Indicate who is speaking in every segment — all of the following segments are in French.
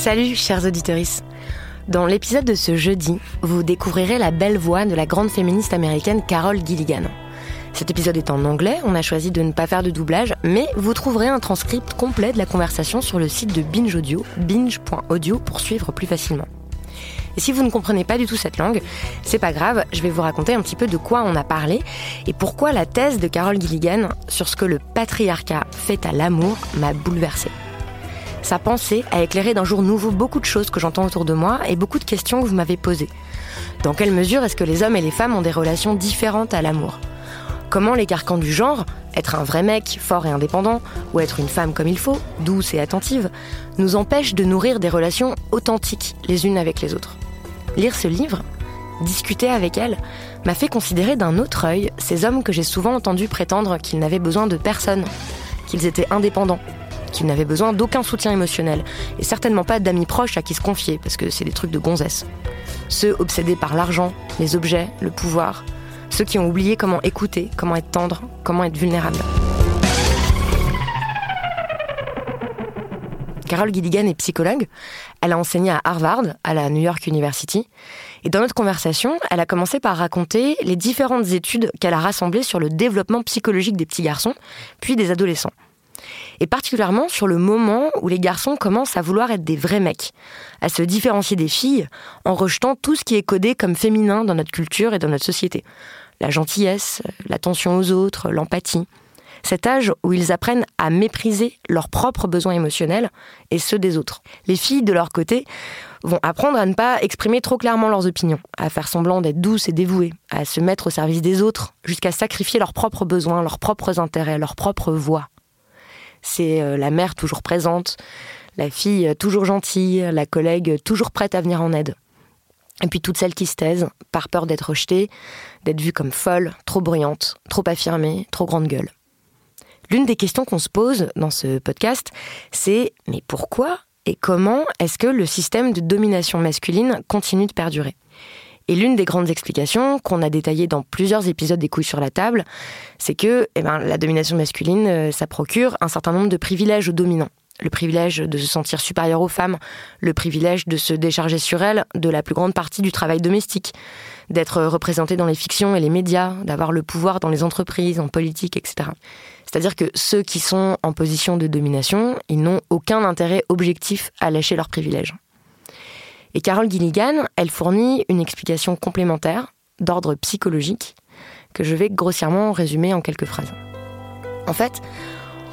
Speaker 1: Salut chers auditeurs. Dans l'épisode de ce jeudi, vous découvrirez la belle voix de la grande féministe américaine Carol Gilligan. Cet épisode est en anglais, on a choisi de ne pas faire de doublage, mais vous trouverez un transcript complet de la conversation sur le site de Binge Audio, binge.audio pour suivre plus facilement. Et si vous ne comprenez pas du tout cette langue, c'est pas grave, je vais vous raconter un petit peu de quoi on a parlé et pourquoi la thèse de Carol Gilligan sur ce que le patriarcat fait à l'amour m'a bouleversée. Sa pensée a éclairé d'un jour nouveau beaucoup de choses que j'entends autour de moi et beaucoup de questions que vous m'avez posées. Dans quelle mesure est-ce que les hommes et les femmes ont des relations différentes à l'amour? Comment les carcans du genre, être un vrai mec, fort et indépendant, ou être une femme comme il faut, douce et attentive, nous empêchent de nourrir des relations authentiques les unes avec les autres? Lire ce livre, discuter avec elle, m'a fait considérer d'un autre œil ces hommes que j'ai souvent entendu prétendre qu'ils n'avaient besoin de personne, qu'ils étaient indépendants, qu'ils n'avaient besoin d'aucun soutien émotionnel, et certainement pas d'amis proches à qui se confier, parce que c'est des trucs de gonzesse. Ceux obsédés par l'argent, les objets, le pouvoir, ceux qui ont oublié comment écouter, comment être tendre, comment être vulnérable. Carol Gilligan est psychologue. Elle a enseigné à Harvard, à la New York University. Et dans notre conversation, elle a commencé par raconter les différentes études qu'elle a rassemblées sur le développement psychologique des petits garçons, puis des adolescents. Et particulièrement sur le moment où les garçons commencent à vouloir être des vrais mecs, à se différencier des filles en rejetant tout ce qui est codé comme féminin dans notre culture et dans notre société. La gentillesse, l'attention aux autres, l'empathie cet âge où ils apprennent à mépriser leurs propres besoins émotionnels et ceux des autres. Les filles, de leur côté, vont apprendre à ne pas exprimer trop clairement leurs opinions, à faire semblant d'être douces et dévouées, à se mettre au service des autres, jusqu'à sacrifier leurs propres besoins, leurs propres intérêts, leurs propres voix. C'est euh, la mère toujours présente, la fille euh, toujours gentille, la collègue toujours prête à venir en aide. Et puis toutes celles qui se taisent, par peur d'être rejetées, d'être vues comme folles, trop bruyantes, trop affirmées, trop grande gueule. L'une des questions qu'on se pose dans ce podcast, c'est mais pourquoi et comment est-ce que le système de domination masculine continue de perdurer? Et l'une des grandes explications qu'on a détaillées dans plusieurs épisodes des couilles sur la table, c'est que eh ben, la domination masculine, euh, ça procure un certain nombre de privilèges aux dominants. Le privilège de se sentir supérieur aux femmes, le privilège de se décharger sur elles de la plus grande partie du travail domestique, d'être représenté dans les fictions et les médias, d'avoir le pouvoir dans les entreprises, en politique, etc. C'est-à-dire que ceux qui sont en position de domination, ils n'ont aucun intérêt objectif à lâcher leurs privilèges. Et Carole Gilligan, elle fournit une explication complémentaire d'ordre psychologique que je vais grossièrement résumer en quelques phrases. En fait,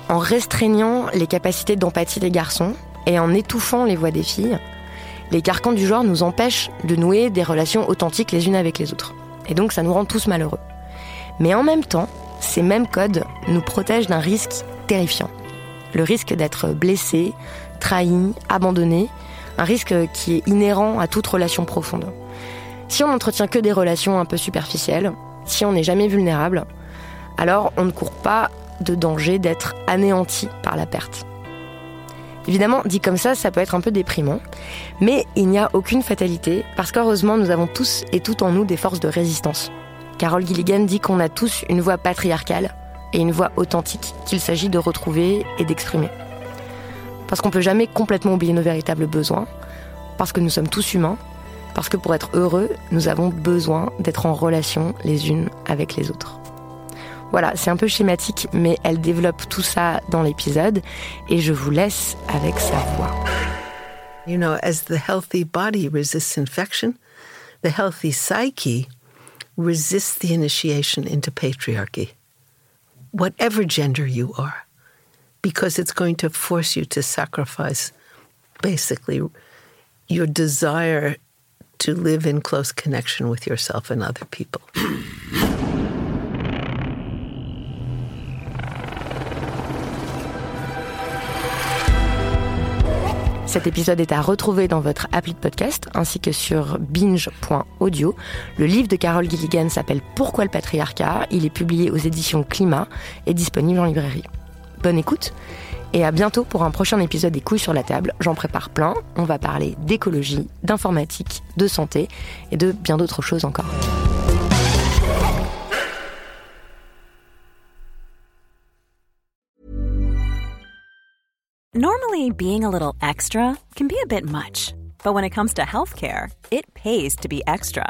Speaker 1: en restreignant les capacités d'empathie des garçons et en étouffant les voix des filles, les carcans du genre nous empêchent de nouer des relations authentiques les unes avec les autres. Et donc ça nous rend tous malheureux. Mais en même temps, ces mêmes codes nous protègent d'un risque terrifiant. Le risque d'être blessé, trahi, abandonné, un risque qui est inhérent à toute relation profonde. Si on n'entretient que des relations un peu superficielles, si on n'est jamais vulnérable, alors on ne court pas de danger d'être anéanti par la perte. Évidemment, dit comme ça, ça peut être un peu déprimant, mais il n'y a aucune fatalité, parce qu'heureusement, nous avons tous et tout en nous des forces de résistance. Carole Gilligan dit qu'on a tous une voix patriarcale et une voix authentique qu'il s'agit de retrouver et d'exprimer. Parce qu'on peut jamais complètement oublier nos véritables besoins, parce que nous sommes tous humains, parce que pour être heureux, nous avons besoin d'être en relation les unes avec les autres. Voilà, c'est un peu schématique, mais elle développe tout ça dans l'épisode et je vous laisse avec sa voix.
Speaker 2: You know, as the healthy body resists infection, the healthy psyche resists the initiation into patriarchy, whatever gender you are, because it's going to force you to sacrifice basically your desire to live in close connection with yourself and other people.
Speaker 1: Cet épisode est à retrouver dans votre appli de podcast ainsi que sur binge.audio. Le livre de Carole Gilligan s'appelle Pourquoi le patriarcat? Il est publié aux éditions Climat et disponible en librairie. Bonne écoute et à bientôt pour un prochain épisode des couilles sur la table. J'en prépare plein. On va parler d'écologie, d'informatique, de santé et de bien d'autres choses encore.
Speaker 3: Normally, being a little extra can be a bit much, but when it comes to healthcare, it pays to be extra.